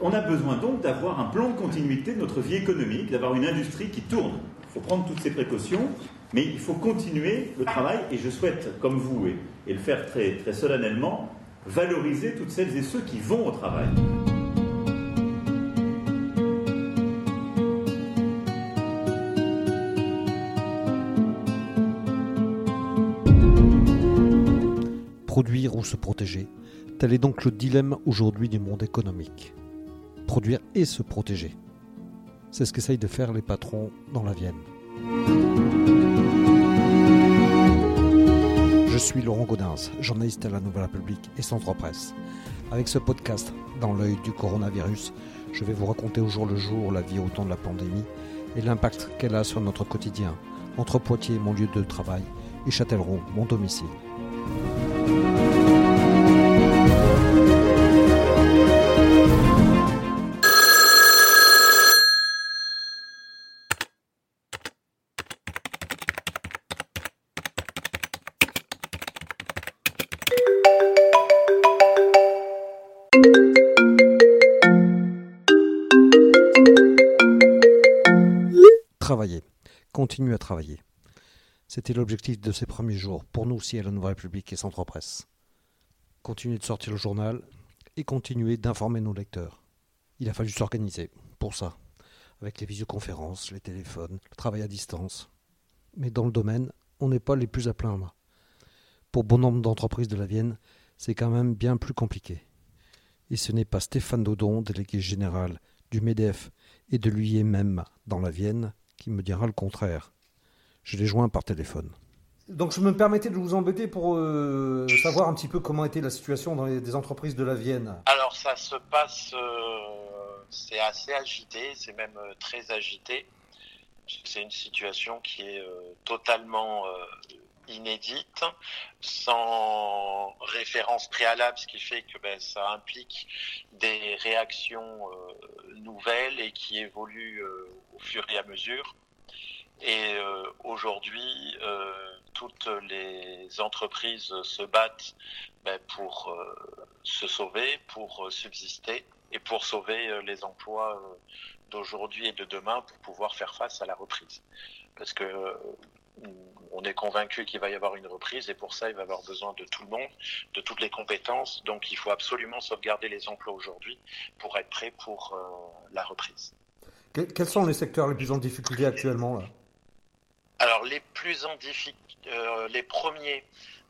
On a besoin donc d'avoir un plan de continuité de notre vie économique, d'avoir une industrie qui tourne. Il faut prendre toutes ces précautions, mais il faut continuer le travail et je souhaite, comme vous, et, le faire très solennellement, valoriser toutes celles et ceux qui vont au travail. Produire ou se protéger, tel est donc le dilemme aujourd'hui du monde économique. Produire et se protéger. C'est ce qu'essayent de faire les patrons dans la Vienne. Je suis Laurent Gaudens, journaliste à la Nouvelle République et Centre Presse. Avec ce podcast, dans l'œil du coronavirus, je vais vous raconter au jour le jour la vie au temps de la pandémie et l'impact qu'elle a sur notre quotidien, entre Poitiers, mon lieu de travail, et Châtellerault, mon domicile. Travailler, continuer à travailler. C'était l'objectif de ces premiers jours, pour nous aussi à la Nouvelle République et Centre Presse. Continuer de sortir le journal et continuer d'informer nos lecteurs. Il a fallu s'organiser pour ça, avec les visioconférences, les téléphones, le travail à distance. Mais dans le domaine, on n'est pas les plus à plaindre. Pour bon nombre d'entreprises de la Vienne, c'est quand même bien plus compliqué. Et ce n'est pas Stéphane Dodon, délégué général du MEDEF et de lui-même dans la Vienne, qui me dira le contraire. Je l'ai joint par téléphone. Donc je me permettais de vous embêter pour euh, savoir un petit peu comment était la situation dans les des entreprises de la Vienne. Alors ça se passe, euh, c'est assez agité, c'est même euh, très agité. C'est une situation qui est euh, totalement euh, inédite, sans référence préalable, ce qui fait que ben, ça implique des réactions euh, nouvelles et qui évoluent euh, au fur et à mesure. Et euh, aujourd'hui, toutes les entreprises se battent ben, pour se sauver, pour subsister et pour sauver les emplois d'aujourd'hui et de demain pour pouvoir faire face à la reprise. Parce que on est convaincu qu'il va y avoir une reprise et pour ça, il va y avoir besoin de tout le monde, de toutes les compétences. Donc, il faut absolument sauvegarder les emplois aujourd'hui pour être prêt pour euh, la reprise. Que- quels sont les secteurs les plus en difficulté actuellement là? Alors, les plus en difficulté, euh, les premiers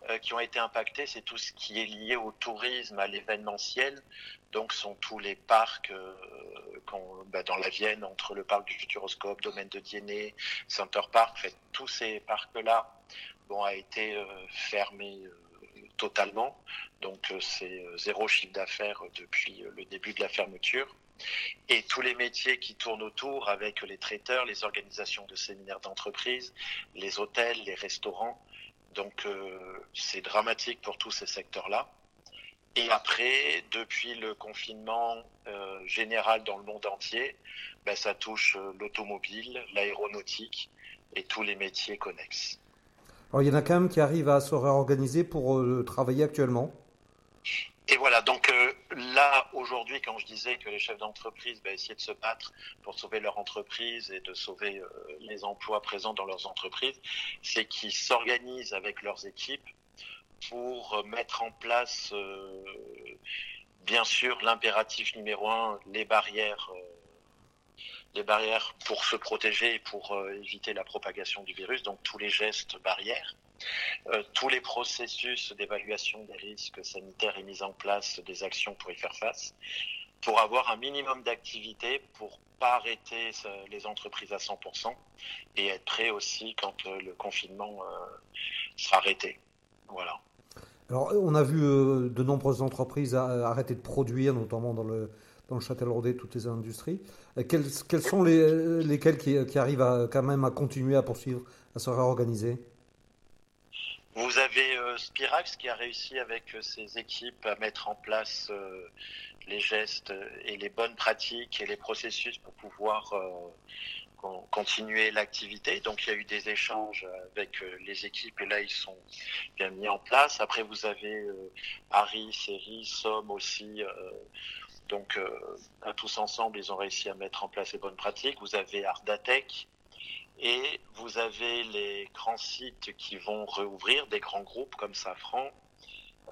euh, qui ont été impactés, c'est tout ce qui est lié au tourisme, à l'événementiel. Donc, sont tous les parcs euh, bah, dans la Vienne, entre le parc du Futuroscope, Domaine de Diennet, Center Park. Fait, tous ces parcs-là bon, a été euh, fermés euh, totalement. Donc, euh, c'est euh, zéro chiffre d'affaires depuis euh, le début de la fermeture et tous les métiers qui tournent autour avec les traiteurs, les organisations de séminaires d'entreprise, les hôtels, les restaurants. Donc c'est dramatique pour tous ces secteurs-là. Et après, depuis le confinement euh, général dans le monde entier, ben, ça touche euh, l'automobile, l'aéronautique et tous les métiers connexes. Alors il y en a quand même qui arrivent à se réorganiser pour euh, travailler actuellement. Et voilà, donc euh, là, aujourd'hui, quand je disais que les chefs d'entreprise ben, essayaient de se battre pour sauver leur entreprise et de sauver euh, les emplois présents dans leurs entreprises, c'est qu'ils s'organisent avec leurs équipes pour mettre en place, euh, bien sûr, l'impératif numéro un, les barrières. euh, les barrières pour se protéger et pour euh, éviter la propagation du virus, donc tous les gestes barrières. Tous les processus d'évaluation des risques sanitaires et mise en place des actions pour y faire face, pour avoir un minimum d'activité, pour pas arrêter les entreprises à 100% et être prêt aussi quand le confinement sera arrêté. Voilà. Alors on a vu euh, de nombreuses entreprises a- arrêter de produire, notamment dans le dans le Châtel-Rodet, toutes les industries. Euh, Quelles, sont les, lesquelles qui, arrivent à, quand même à continuer à poursuivre, à se réorganiser? Vous avez euh, Spirax qui a réussi avec euh, ses équipes à mettre en place euh, les gestes et les bonnes pratiques et les processus pour pouvoir euh, continuer l'activité. Donc il y a eu des échanges avec euh, les équipes et là ils sont bien mis en place. Après vous avez euh, Harry, Seri, Somme aussi euh, Donc, tous ensemble, ils ont réussi à mettre en place les bonnes pratiques. Vous avez Ardatech et vous avez les grands sites qui vont réouvrir, des grands groupes comme Safran.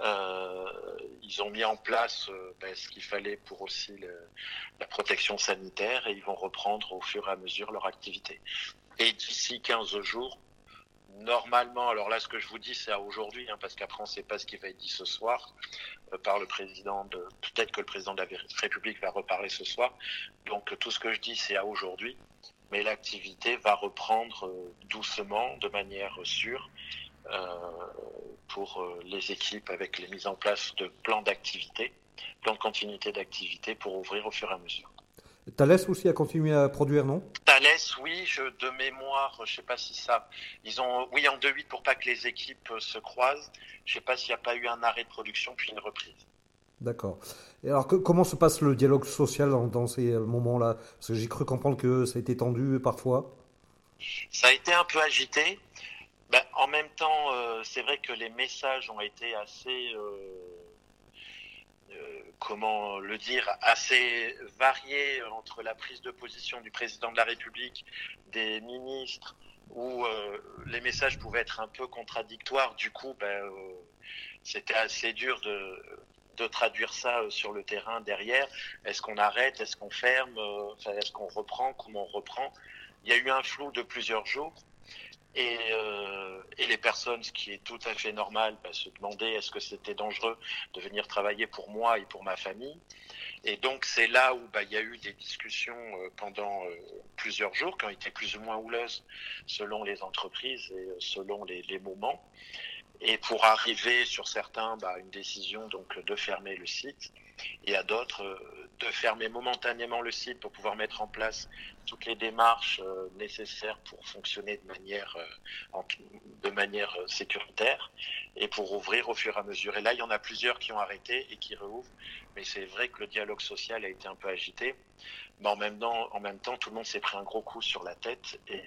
Euh, ils ont mis en place euh, ben, ce qu'il fallait pour aussi la protection sanitaire et ils vont reprendre au fur et à mesure leur activité. Et d'ici 15 jours, normalement, alors là, ce que je vous dis, c'est à aujourd'hui, hein, parce qu'après, on ne sait pas ce qui va être dit ce soir euh, par le président de. Peut-être que le président de la République va reparler ce soir. Donc, tout ce que je dis, c'est à aujourd'hui. Mais l'activité va reprendre euh, doucement, de manière sûre, pour les équipes avec les mises en place de plans d'activité, plans de continuité d'activité pour ouvrir au fur et à mesure. Thales aussi a continué à produire, non? Thales, oui, je, de mémoire, je sais pas si ça. Ils ont, oui, en 2-8 pour pas que les équipes euh, se croisent. Je sais pas s'il n'y a pas eu un arrêt de production puis une reprise. D'accord. Et alors, comment se passe le dialogue social dans, ces euh, moments-là? Parce que j'ai cru comprendre que ça a été tendu parfois. Ça a été un peu agité. Ben, en même temps, euh, c'est vrai que les messages ont été assez comment le dire, assez varié entre la prise de position du président de la République, des ministres, où euh, les messages pouvaient être un peu contradictoires. Du coup, euh, c'était assez dur de, de, traduire ça euh, sur le terrain derrière. Est-ce qu'on arrête? Est-ce qu'on ferme? Est-ce qu'on reprend? Comment on reprend? Il y a eu un flou de plusieurs jours. Et, euh, et, les personnes, ce qui est tout à fait normal, bah, se demandaient est-ce que c'était dangereux de venir travailler pour moi et pour ma famille. Et donc c'est là où bah, il y a eu des discussions euh, pendant euh, plusieurs jours qui ont été plus ou moins houleuses selon les entreprises et euh, selon les, les, moments. Et pour arriver sur certains bah, une décision donc de fermer le site et à d'autres de fermer momentanément le site pour pouvoir mettre en place toutes les démarches euh, nécessaires pour fonctionner de manière, euh, de manière euh, sécuritaire et pour ouvrir au fur et à mesure. Et là, il y en a plusieurs qui ont arrêté et qui réouvrent. Mais c'est vrai que le dialogue social a été un peu agité. Mais en même temps, en même temps tout le monde s'est pris un gros coup sur la tête et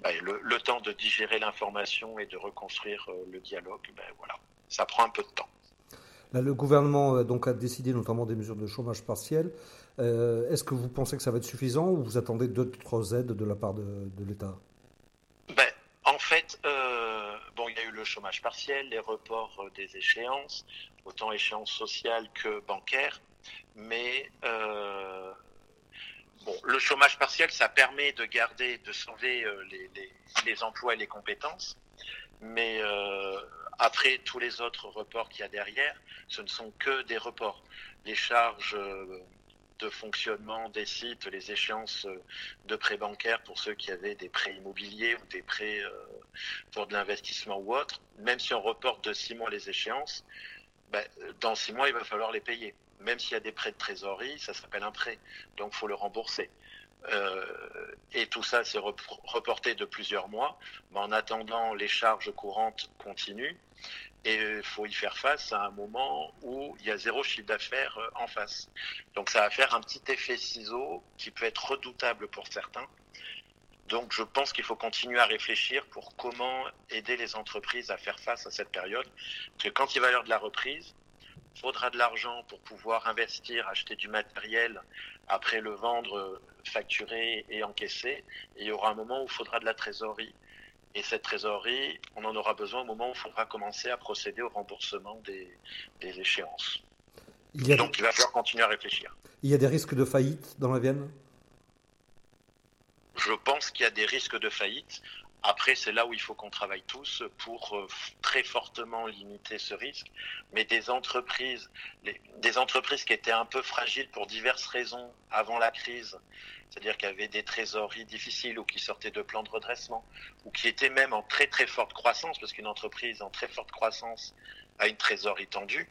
bah, le, le, temps de digérer l'information et de reconstruire le dialogue, ben voilà, ça prend un peu de temps le gouvernement euh, donc, a décidé notamment des mesures de chômage partiel. Euh, est-ce que vous pensez que ça va être suffisant ou vous attendez d'autres aides de la part de, l'État? Ben, En fait, euh, bon, il y a eu le chômage partiel, les reports des échéances, autant échéances sociales que bancaires, mais bon, le chômage partiel, ça permet de garder, de sauver les emplois et les compétences, mais après, tous les autres reports qu'il y a derrière, ce ne sont que des reports. Les charges euh, de fonctionnement des sites, les échéances euh, de prêts bancaires pour ceux qui avaient des prêts immobiliers ou des prêts euh, pour de l'investissement ou autre, même si on reporte de six mois les échéances, ben, dans six mois, il va falloir les payer. Même s'il y a des prêts de trésorerie, ça s'appelle un prêt, donc il faut le rembourser. Euh, et tout ça s'est reporté de plusieurs mois. Mais en attendant, les charges courantes continuent. Et il faut y faire face à un moment où il y a zéro chiffre d'affaires euh, en face. Donc ça va faire un petit effet ciseau qui peut être redoutable pour certains. Donc je pense qu'il faut continuer à réfléchir pour comment aider les entreprises à faire face à cette période. Parce que quand il va y avoir de la reprise, il faudra de l'argent pour pouvoir investir, acheter du matériel, après le vendre, facturer et encaisser. Et il y aura un moment où il faudra de la trésorerie. Et cette trésorerie, on en aura besoin au moment où il faudra commencer à procéder au remboursement des, échéances. Donc il va falloir continuer à réfléchir. Il y a des risques de faillite dans la Vienne? Je pense qu'il y a des risques de faillite. Après, c'est là où il faut qu'on travaille tous pour euh, très fortement limiter ce risque. Mais des entreprises, des entreprises qui étaient un peu fragiles pour diverses raisons avant la crise, c'est-à-dire qui avaient des trésoreries difficiles ou qui sortaient de plans de redressement, ou qui étaient même en très très forte croissance, parce qu'une entreprise en très forte croissance a une trésorerie tendue.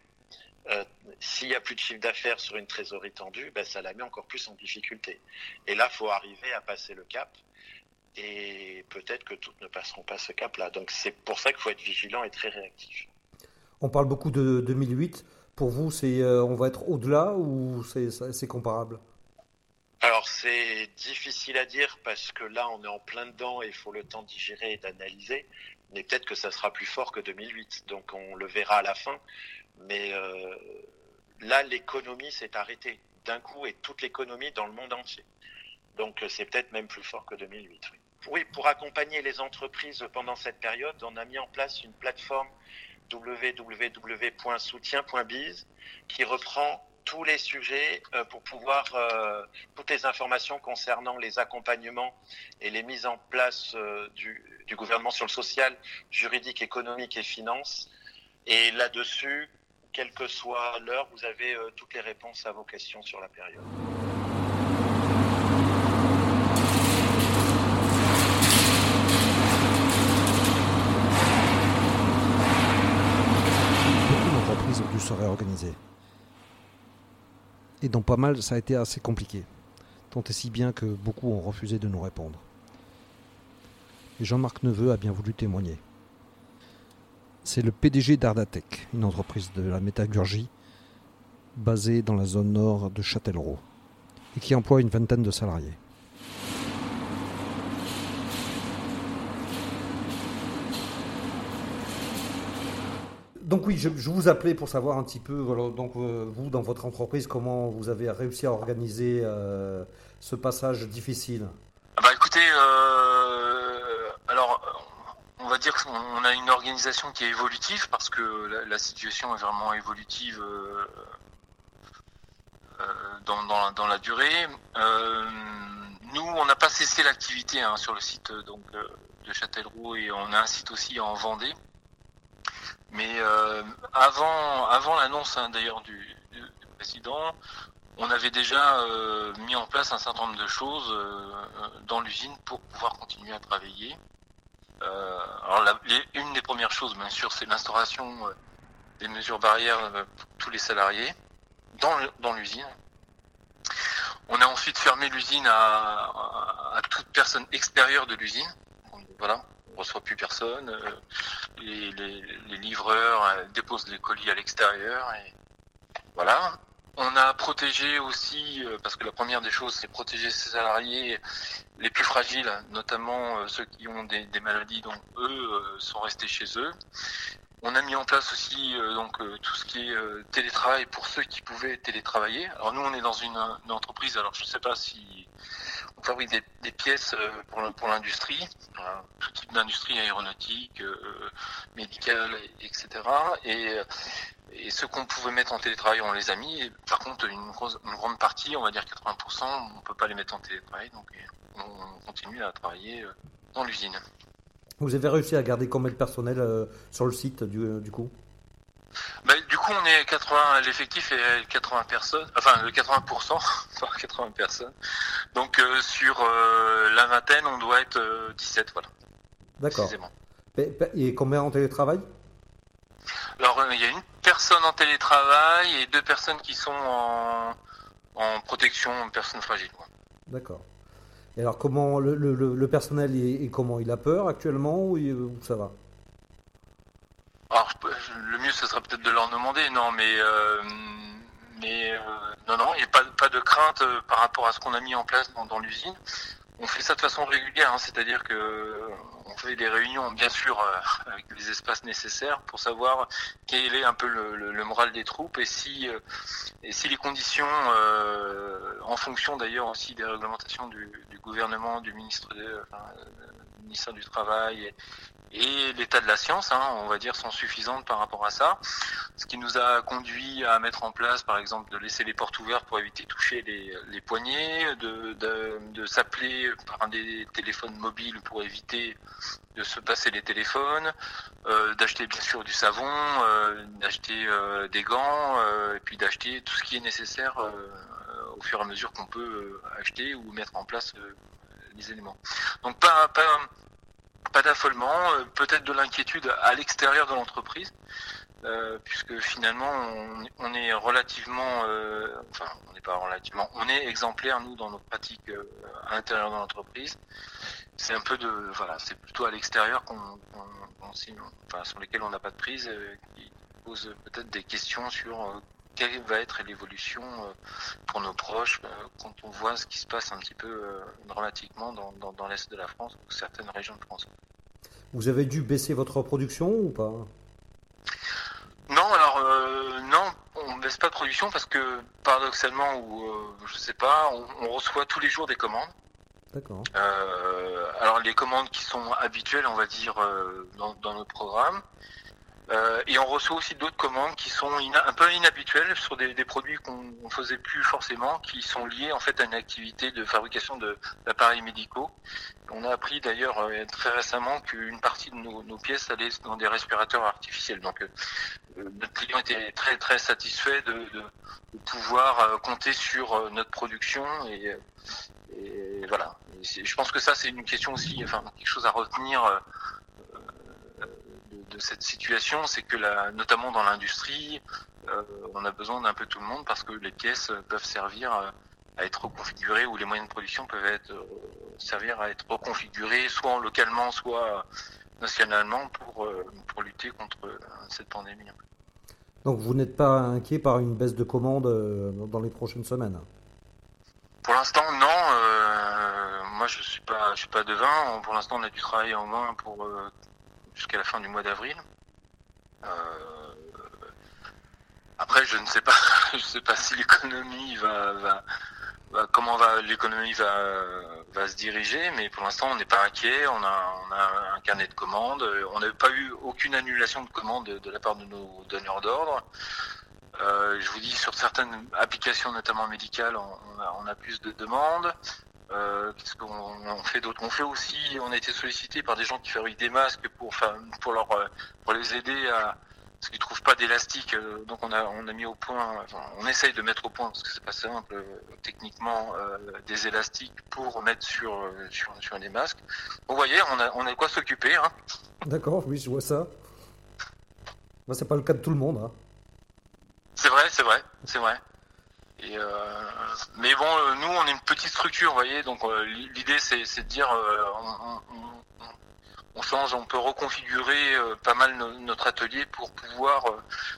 Euh, s'il n'y a plus de chiffre d'affaires sur une trésorerie tendue, ben, ça la met encore plus en difficulté. Et là, faut arriver à passer le cap et peut-être que toutes ne passeront pas ce cap-là. Donc c'est pour ça qu'il faut être vigilant et très réactif. On parle beaucoup de 2008. Pour vous, c'est euh, on va être au-delà ou c'est comparable? Alors c'est difficile à dire parce que là on est en plein dedans et il faut le temps d'y gérer et d'analyser. Mais peut-être que ça sera plus fort que 2008, donc on le verra à la fin. Mais euh, là, l'économie s'est arrêtée d'un coup et toute l'économie dans le monde entier. Donc, c'est peut-être même plus fort que 2008. Oui. Oui, pour accompagner les entreprises pendant cette période, on a mis en place une plateforme www.soutien.biz qui reprend tous les sujets euh, pour pouvoir euh, toutes les informations concernant les accompagnements et les mises en place euh, du, du, gouvernement sur le social, juridique, économique et finance. Et là-dessus, quelle que soit l'heure, vous avez toutes les réponses à vos questions sur la période. Beaucoup d'entreprises Et dans pas mal, ça a été assez compliqué. Tant et si bien que beaucoup ont refusé de nous répondre. Et Jean-Marc Neveu a bien voulu témoigner. C'est le PDG d'Ardatec, une entreprise de la métallurgie basée dans la zone nord de Châtellerault et qui emploie une vingtaine de salariés. Donc oui, je, vous appelais pour savoir un petit peu, voilà, donc euh, vous dans votre entreprise, comment vous avez réussi à organiser euh, ce passage difficile? Bah écoutez, euh, alors on va dire qu'on a une organisation qui est évolutive parce que la, la situation est vraiment évolutive dans, dans, dans, la durée. nous, on n'a pas cessé l'activité hein, sur le site donc de Châtellerault et on a un site aussi en Vendée. Mais euh, avant, avant l'annonce hein, d'ailleurs du, président, on avait déjà euh, mis en place un certain nombre de choses euh, dans l'usine pour pouvoir continuer à travailler. alors la, une des premières choses, bien sûr, c'est l'instauration des mesures barrières pour tous les salariés dans, dans l'usine. On a ensuite fermé l'usine à, à, toute personne extérieure de l'usine. Voilà, reçoit plus personne. Euh, les, livreurs euh, déposent les colis à l'extérieur. Voilà. On a protégé aussi, euh, parce que la première des choses, c'est protéger ses salariés les plus fragiles, notamment ceux qui ont des, des maladies, donc eux sont restés chez eux. On a mis en place aussi euh, donc euh, tout ce qui est euh, télétravail pour ceux qui pouvaient télétravailler. Alors nous on est dans une, entreprise, alors je ne sais pas si on fabrique des, pièces pour, l'industrie, tout type d'industrie aéronautique, médicale, etc. Et, et ce qu'on pouvait mettre en télétravail, on les a mis. Par contre, une, une grande partie, on va dire 80%, on ne peut pas les mettre en télétravail, donc on continue à travailler dans l'usine. Vous avez réussi à garder combien de personnel euh, sur le site du, euh, du coup? Bah, Du coup, on est 80, l'effectif est 80 personnes, enfin 80%, pas 80 personnes. Donc euh, sur la vingtaine, on doit être 17, voilà. D'accord. Et combien en télétravail? Alors, il y a une personne en télétravail et deux personnes qui sont en, en protection personnes fragiles. D'accord. Et alors, comment le, personnel est, comment? Il a peur actuellement ou, ça va? Alors, le mieux, ce serait peut-être de leur demander, non, mais, euh, mais euh, non, non, il n'y a pas, pas de crainte euh, par rapport à ce qu'on a mis en place dans, l'usine. On fait ça de façon régulière, hein, c'est-à-dire que fait des réunions, bien sûr, euh, avec les espaces nécessaires pour savoir quel est un peu le, moral des troupes et si, euh, et si les conditions, euh, en fonction d'ailleurs aussi des réglementations du, gouvernement, du ministre, de, ministère du Travail et, l'état de la science, hein, on va dire, sont suffisantes par rapport à ça. Ce qui nous a conduit à mettre en place, par exemple, de laisser les portes ouvertes pour éviter de toucher les, poignets, de, de, de s'appeler par des téléphones mobiles pour éviter de se passer les téléphones, euh, d'acheter bien sûr du savon, euh, d'acheter euh, des gants, et puis d'acheter tout ce qui est nécessaire au fur et à mesure qu'on peut acheter ou mettre en place les éléments. Donc pas, pas pas d'affolement, peut-être de l'inquiétude à l'extérieur de l'entreprise, puisque finalement on, est relativement, enfin on n'est pas relativement, on est exemplaire nous dans nos pratiques à l'intérieur de l'entreprise. C'est un peu de, voilà, c'est plutôt à l'extérieur qu'on, qu enfin sur lesquels on n'a pas de prise, euh, qui pose peut-être des questions sur quelle va être l'évolution pour nos proches quand on voit ce qui se passe un petit peu dramatiquement dans, dans, dans l'Est de la France ou certaines régions de France. Vous avez dû baisser votre production ou pas? Non, alors euh, non, on, baisse pas de production parce que paradoxalement ou je sais pas, on, reçoit tous les jours des commandes. D'accord. alors les commandes qui sont habituelles, on va dire, dans, dans nos programmes. Euh, et on reçoit aussi d'autres commandes qui sont un peu inhabituelles sur des, produits qu'on ne faisait plus forcément, qui sont liés en fait à une activité de fabrication d'appareils médicaux. On a appris d'ailleurs euh, très récemment qu'une partie de nos, pièces allaient dans des respirateurs artificiels. Donc euh, notre client était très très satisfait de, pouvoir compter sur notre production et, et voilà. je pense que ça c'est une question aussi, enfin quelque chose à retenir de cette situation, c'est que notamment dans l'industrie, euh, on a besoin d'un peu tout le monde parce que les pièces peuvent servir à être reconfigurées ou les moyens de production peuvent être euh, servir à être reconfigurés soit localement, soit nationalement pour, euh, pour lutter contre cette pandémie. Donc vous n'êtes pas inquiet par une baisse de commandes dans les prochaines semaines? Pour l'instant, non. moi, je suis pas, je suis pas devin. Pour l'instant, on a du travail en main pour jusqu'à la fin du mois d'avril. Euh, après, je ne sais pas, je sais pas si l'économie va, comment va l'économie va, va se diriger, mais pour l'instant, on n'est pas inquiet. On a, on a un carnet de commandes. On n'a pas eu aucune annulation de commandes de la part de nos donneurs d'ordre. Euh, je vous dis, sur certaines applications, notamment médicales, on a plus de demandes. Euh, fait On fait aussi, on a été sollicité par des gens qui fabriquent des masques pour, pour leur, euh, pour les aider à, parce qu'ils trouvent pas d'élastique. Donc on a, on a mis au point, on essaye de mettre au point parce que c'est pas simple techniquement des élastiques pour mettre sur, sur, sur masques. Vous voyez, on a, on a quoi s'occuper. Hein. D'accord, oui, je vois ça. Moi, c'est pas le cas de tout le monde. Hein. C'est vrai, c'est vrai, c'est vrai. Euh, mais bon, euh, nous, on est une petite structure, vous voyez, donc euh, l'idée, c'est de dire, on, change, on peut reconfigurer pas mal notre atelier pour pouvoir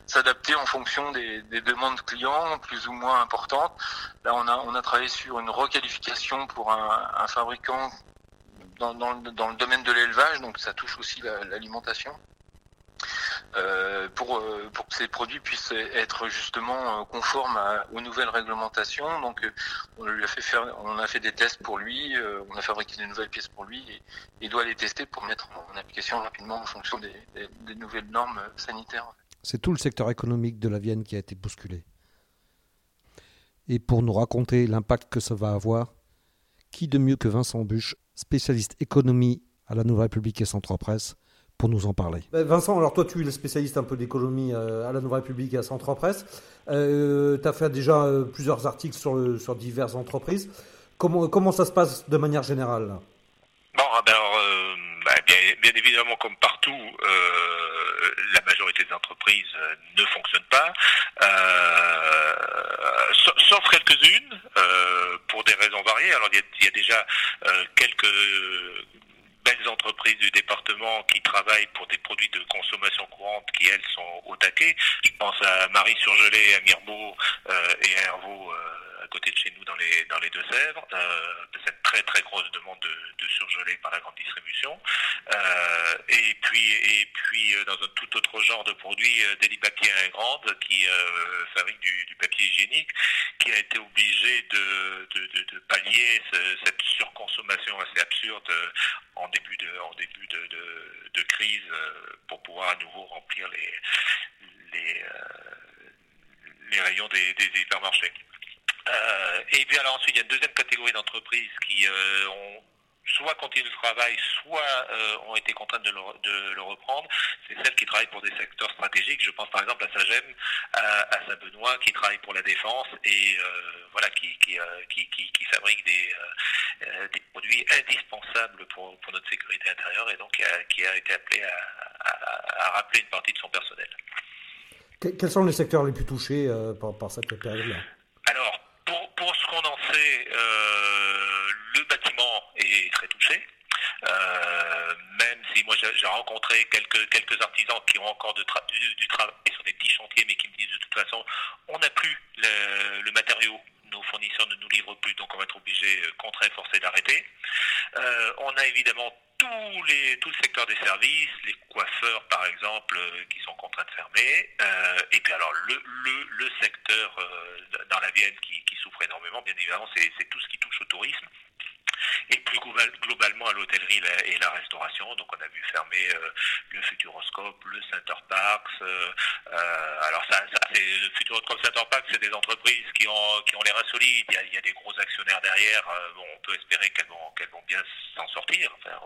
s'adapter en fonction des, demandes clients plus ou moins importantes. Là, on a, travaillé sur une requalification pour un, fabricant dans, le domaine de l'élevage, donc ça touche aussi l'alimentation. Euh, pour, euh, pour que ces produits puissent être justement euh, conformes aux nouvelles réglementations. Donc, on lui a fait faire, on a fait des tests pour lui, on a fabriqué des nouvelles pièces pour lui et il doit les tester pour mettre en application rapidement en fonction des, des nouvelles normes sanitaires. C'est tout le secteur économique de la Vienne qui a été bousculé. Et pour nous raconter l'impact que ça va avoir, qui de mieux que Vincent Buche, spécialiste économie à la Nouvelle République et Centre Presse, pour nous en parler. Ben, Vincent, alors toi tu es le spécialiste un peu d'économie euh, à la Nouvelle République et à Centre Presse. Euh, tu as fait déjà euh, plusieurs articles sur, sur diverses entreprises. Comment, comment ça se passe de manière générale Bon, alors, ben, bien, évidemment, comme partout, la majorité des entreprises ne fonctionnent pas, sauf quelques-unes, pour des raisons variées. Alors, il y a déjà quelques belles entreprises du département qui travaillent pour des produits de consommation courante qui, elles, sont au taquet. Je pense à Marie Surgelé, à Mirbeau euh, et à Hervaux euh, côté de chez nous dans les, dans les Deux-Sèvres. Euh, cette très très grosse demande de, de par la grande distribution. Euh, et puis, et puis dans un tout autre genre de produit, Deli Papier Grande qui fabrique du, papier hygiénique, qui a été obligé de, de, de, de pallier cette surconsommation assez absurde en début de, en début de, de, de crise pour pouvoir à nouveau remplir les, les, rayons des hypermarchés. Euh, et puis alors ensuite, il y a une deuxième catégorie d'entreprises qui euh, ont soit continué le travail, soit euh, ont été contraintes de le, reprendre. C'est celles qui travaillent pour des secteurs stratégiques. Je pense par exemple à Sagem, à, à Saint-Benoît, qui travaille pour la défense et voilà, qui, fabrique des, produits indispensables pour, notre sécurité intérieure et donc qui a, été appelé à, rappeler une partie de son personnel. Quels sont les secteurs les plus touchés par, par cette période-là? Pour ce qu'on en sait, euh, le bâtiment est très touché. Euh, même si moi j'ai rencontré quelques quelques artisans qui ont encore du, travail sur des petits chantiers, mais qui me disent de toute façon, on n'a plus le, matériau nos fournisseurs ne nous livrent plus, donc on va être obligé, euh, contraint forcé d'arrêter. on a évidemment tous les, tout le secteur des services, les coiffeurs par exemple, qui sont contraints de fermer, et puis alors le, le, le secteur dans la Vienne qui, qui souffre énormément, bien c'est tout ce qui touche au tourisme et plus globalement à l'hôtellerie et la restauration. Donc on a vu fermer euh, le Futuroscope, le Center Parks. Euh, euh, alors ça, ça c'est le Futuroscope Center Parks, c'est des entreprises qui ont qui ont les reins solides. Il y a, il y a des gros actionnaires derrière. bon, on peut espérer qu'elles vont qu'elles vont bien Enfin,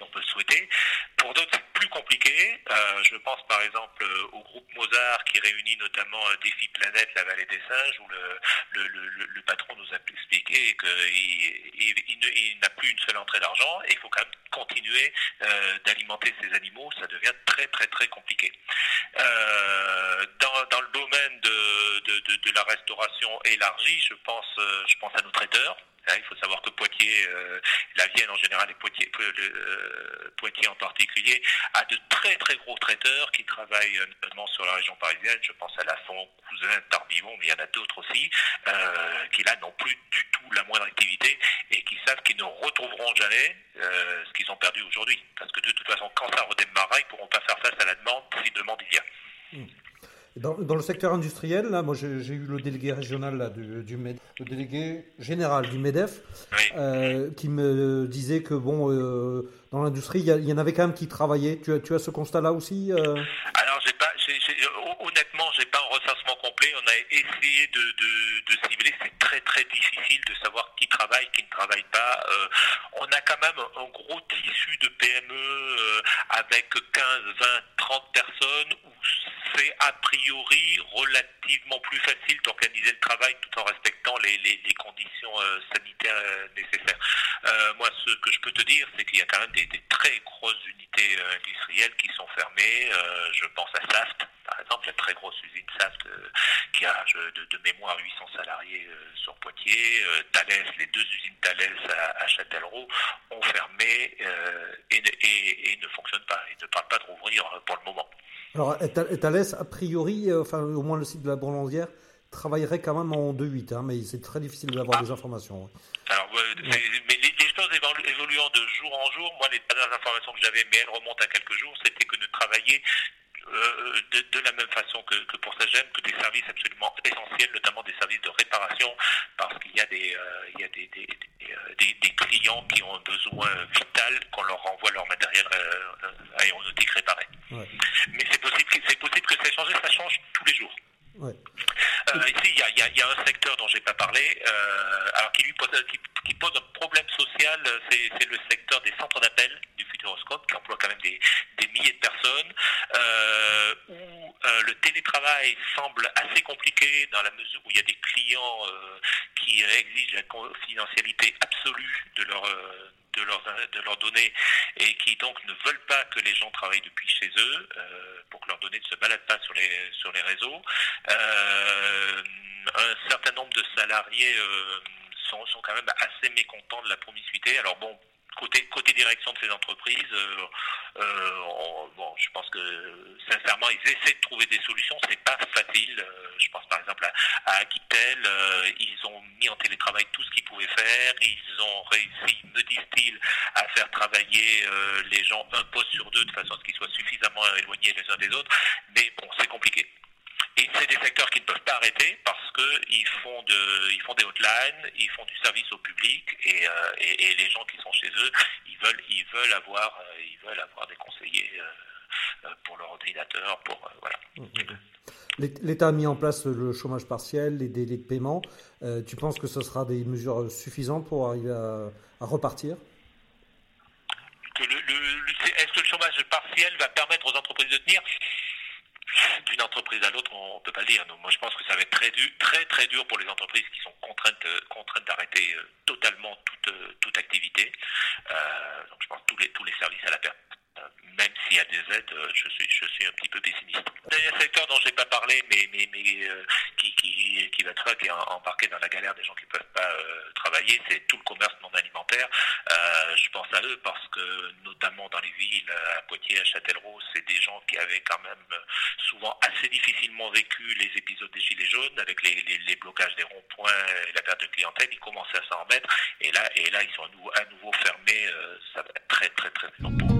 on peut souhaiter. Pour d'autres, c'est plus compliqué. Euh, je pense par exemple euh, au groupe Mozart qui réunit notamment euh, Défi Planète, la vallée des singes, où le, patron nous a expliqué qu'il il, n'a plus une seule entrée d'argent et il faut quand même continuer d'alimenter ces animaux. Ça devient très très très compliqué. dans, le domaine de, de la restauration élargie, je pense, je pense à nos traiteurs. Hein, il faut savoir que Poitiers, euh, la Vienne en général et Poitiers, euh, Poitiers en particulier, a de très très gros traiteurs qui travaillent euh, notamment sur la région parisienne. Je pense à Lafont, Cousin, Tardivon, mais il y en a d'autres aussi, qui là n'ont plus du tout la moindre activité et qui savent qu'ils ne retrouveront jamais ce qu'ils ont perdu aujourd'hui. Parce que de toute façon, quand ça redémarrera, ils ne pourront pas faire face à la demande si demande il y a. Hmm. Dans, le secteur industriel, là, moi j'ai eu le délégué régional là, du, du le délégué général du MEDEF, euh, qui me disait que bon, euh, dans l'industrie, il y, en avait quand même qui travaillaient. Tu as, tu as ce constat-là aussi euh? Alors, j'ai pas, honnêtement, j'ai pas un recensement complet. On a essayé de, de, de cibler. C'est très très difficile de savoir qui travaille, qui ne travaille pas. on a quand même un gros tissu de PME avec 15, 20, 30 personnes où c'est a priori relativement plus facile d'organiser le travail tout en respectant les, conditions euh, sanitaires euh, nécessaires. Euh, moi, ce que je peux te dire, c'est qu'il y a quand même des, très grosses unités industrielles qui sont fermées. je pense à Saft, par exemple, la très grosse usine Saft qui a de, de, mémoire 800 salariés sur Poitiers. Thales, les deux usines Thales à, Châtellerault ont fermé et, et, et, ne fonctionnent pas. Ils ne parlent pas de rouvrir pour le moment. Alors, Thales, a priori, euh, enfin, au moins le site de la Bourlandière, travaillerait quand même en 2-8, hein, mais c'est très difficile d'avoir ah. des informations. Alors, mais les, choses évoluant de jour en jour, moi, les dernières informations que j'avais, mais elles remontent à quelques jours, c'était que de travailler euh, de, la même façon que, pour Sagem, que des services absolument essentiels, notamment des services de réparation, parce qu'il y a des, euh, il y a des, des, des, clients qui ont un besoin vital qu'on leur renvoie leur matériel aéronautique réparé. Mais c'est possible, c'est possible que ça change, ça change tous les jours. Euh, ici, il y a, y a, un secteur dont j'ai pas parlé, euh, alors qui lui pose, qui, pose un problème social, c'est le secteur des centres d'appel du Futuroscope, qui emploie quand même des, milliers de personnes, euh, où euh, le télétravail semble assez compliqué dans la mesure où il y a des clients euh, qui exigent la confidentialité absolue de leur de leurs, de données et qui donc ne veulent pas que les gens travaillent depuis chez eux euh, pour que leurs données ne se baladent pas sur les, sur les réseaux. Euh, un certain nombre de salariés euh, sont, sont quand même assez mécontents de la promiscuité. Alors bon, côté, direction de ces entreprises, euh, euh, bon, je pense que sincèrement, ils essaient de trouver des solutions. C'est pas facile. Euh, je pense par exemple à, à Aquitel. ils ont mis en télétravail tout ce qu'ils pouvaient faire. Ils ont réussi, me disent-ils, à faire travailler les gens un poste sur deux de façon à ce qu'ils soient suffisamment éloignés les uns des autres. Mais bon, c'est compliqué. Et c'est des secteurs qui ne peuvent pas arrêter qu'ils font, de, ils font des hotlines, ils font du service au public et, euh, et, et, les gens qui sont chez eux, ils veulent, ils veulent, avoir, euh, ils veulent avoir des conseillers euh, pour leur ordinateur. Pour, voilà. Mmh, mmh, mmh. L'État a mis en place le chômage partiel, les délais de paiement. tu penses que ce sera des mesures suffisantes pour arriver à, à repartir? Est-ce que le chômage partiel va permettre aux entreprises de tenir? D'une entreprise à l'autre, on ne peut pas le dire. moi, je pense que ça va être très dur, très très dur pour les entreprises qui sont contraintes, euh, contraintes d'arrêter euh, totalement toute, euh, toute activité. donc, je pense tous les tous les services à la personne même s'il y a des aides, je suis, je suis un petit peu pessimiste. Un secteur dont je n'ai pas parlé, mais, mais, mais qui, qui, qui va être embarqué dans la galère des gens qui ne peuvent pas travailler, c'est tout le commerce non alimentaire. je pense à eux parce que, notamment dans les villes, à Poitiers, à Châtellerault, c'est des gens qui avaient quand même souvent assez difficilement vécu les épisodes des Gilets jaunes avec les, les, blocages des ronds-points et la perte de clientèle. Ils commençaient à s'en remettre et là, et là ils sont à nouveau, à nouveau fermés. ça va être très, très, très long